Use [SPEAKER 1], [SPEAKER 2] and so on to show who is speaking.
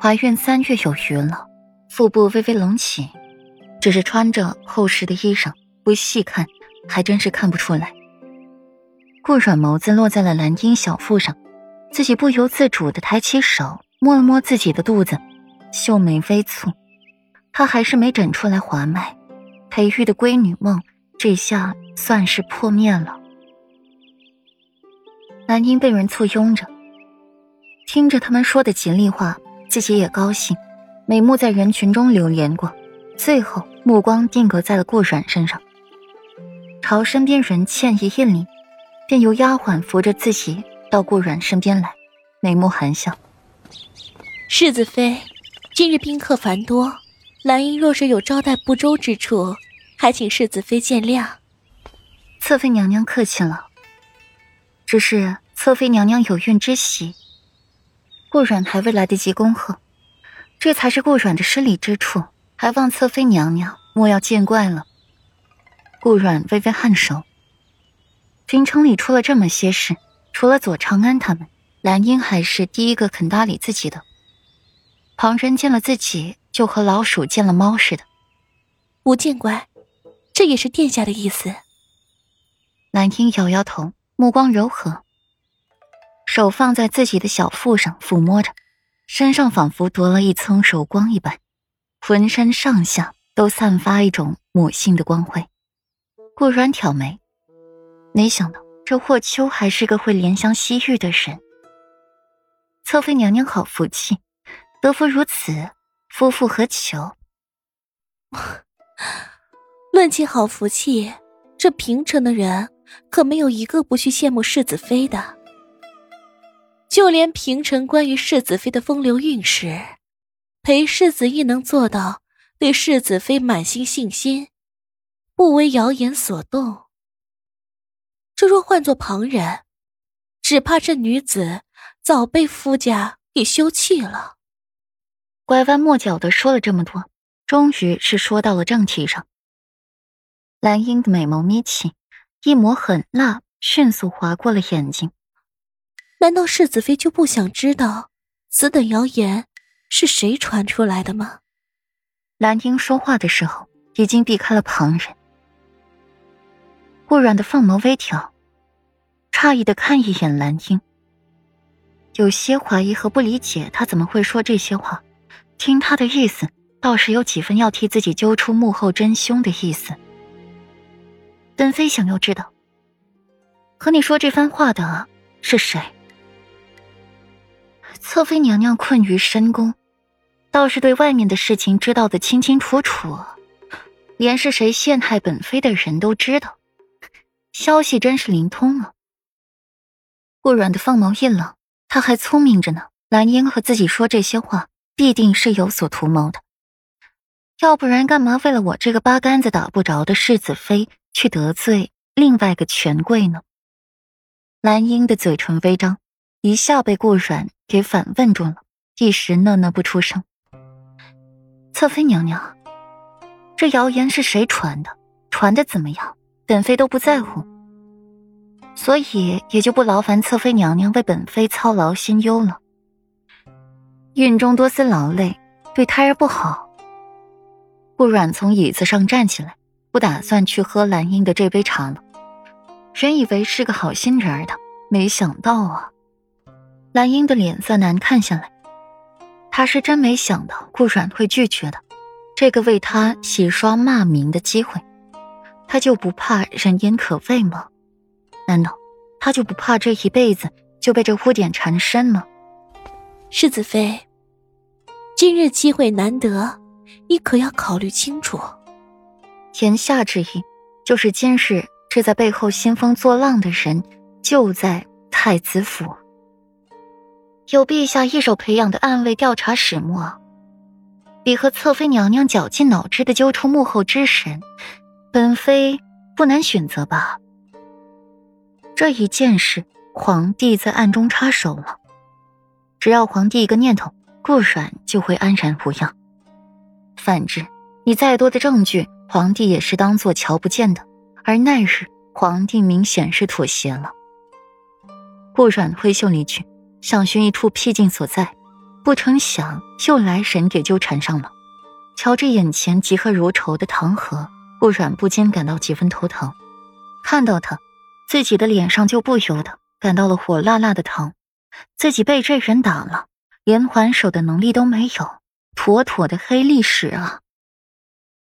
[SPEAKER 1] 怀孕三月有余了，腹部微微隆起，只是穿着厚实的衣裳，不细看还真是看不出来。顾软眸子落在了蓝英小腹上，自己不由自主的抬起手摸了摸自己的肚子，秀眉微蹙，她还是没整出来滑脉，培育的闺女梦这下算是破灭了。蓝英被人簇拥着，听着他们说的吉利话。自己也高兴，美目在人群中流连过，最后目光定格在了顾软身上，朝身边人歉意一礼，便由丫鬟扶着自己到顾软身边来，美目含笑：“
[SPEAKER 2] 世子妃，今日宾客繁多，兰英若是有招待不周之处，还请世子妃见谅。”
[SPEAKER 1] 侧妃娘娘客气了，只是侧妃娘娘有孕之喜。顾软还未来得及恭贺，这才是顾软的失礼之处，还望侧妃娘娘莫要见怪了。顾软微微颔首。京城里出了这么些事，除了左长安他们，兰英还是第一个肯搭理自己的。旁人见了自己，就和老鼠见了猫似的。
[SPEAKER 2] 不见怪，这也是殿下的意思。
[SPEAKER 1] 兰英摇摇头，目光柔和。手放在自己的小腹上抚摸着，身上仿佛多了一层柔光一般，浑身上下都散发一种母性的光辉。顾软挑眉，没想到这霍秋还是个会怜香惜玉的人。侧妃娘娘好福气，得福如此，夫复何求？
[SPEAKER 2] 论起好福气，这平城的人可没有一个不去羡慕世子妃的。就连平城关于世子妃的风流韵事，裴世子亦能做到对世子妃满心信心，不为谣言所动。这若换做旁人，只怕这女子早被夫家给休弃了。
[SPEAKER 1] 拐弯抹角的说了这么多，终于是说到了正题上。蓝英的美眸眯起，一抹狠辣迅速划过了眼睛。
[SPEAKER 2] 难道世子妃就不想知道此等谣言是谁传出来的吗？
[SPEAKER 1] 兰英说话的时候已经避开了旁人。顾软的凤眸微挑，诧异的看一眼兰英，有些怀疑和不理解他怎么会说这些话。听他的意思，倒是有几分要替自己揪出幕后真凶的意思。本妃想要知道，和你说这番话的是谁？侧妃娘娘困于深宫，倒是对外面的事情知道的清清楚楚，连是谁陷害本妃的人都知道，消息真是灵通啊！顾软的凤眸一冷，他还聪明着呢。蓝英和自己说这些话，必定是有所图谋的，要不然干嘛为了我这个八竿子打不着的世子妃，去得罪另外个权贵呢？蓝英的嘴唇微张。一下被顾软给反问住了，一时讷讷不出声。侧妃娘娘，这谣言是谁传的？传的怎么样？本妃都不在乎，所以也就不劳烦侧妃娘娘为本妃操劳心忧了。孕中多思劳累，对胎儿不好。顾软从椅子上站起来，不打算去喝兰英的这杯茶了。原以为是个好心人儿的，没想到啊。蓝英的脸色难看下来，她是真没想到顾软会拒绝的，这个为他洗刷骂名的机会，他就不怕人言可畏吗？难道他就不怕这一辈子就被这污点缠身吗？
[SPEAKER 2] 世子妃，今日机会难得，你可要考虑清楚。
[SPEAKER 1] 言下之意，就是今日这在背后兴风作浪的人就在太子府。有陛下一手培养的暗卫调查始末，比和侧妃娘娘绞尽脑汁的揪出幕后之神，本妃不难选择吧。这一件事，皇帝在暗中插手了。只要皇帝一个念头，顾软就会安然无恙。反之，你再多的证据，皇帝也是当做瞧不见的。而那日，皇帝明显是妥协了。顾软挥袖离去。想寻一处僻静所在，不成想又来神给纠缠上了。瞧着眼前嫉恨如仇的唐河，不软不禁感到几分头疼。看到他，自己的脸上就不由得感到了火辣辣的疼。自己被这人打了，连还手的能力都没有，妥妥的黑历史啊！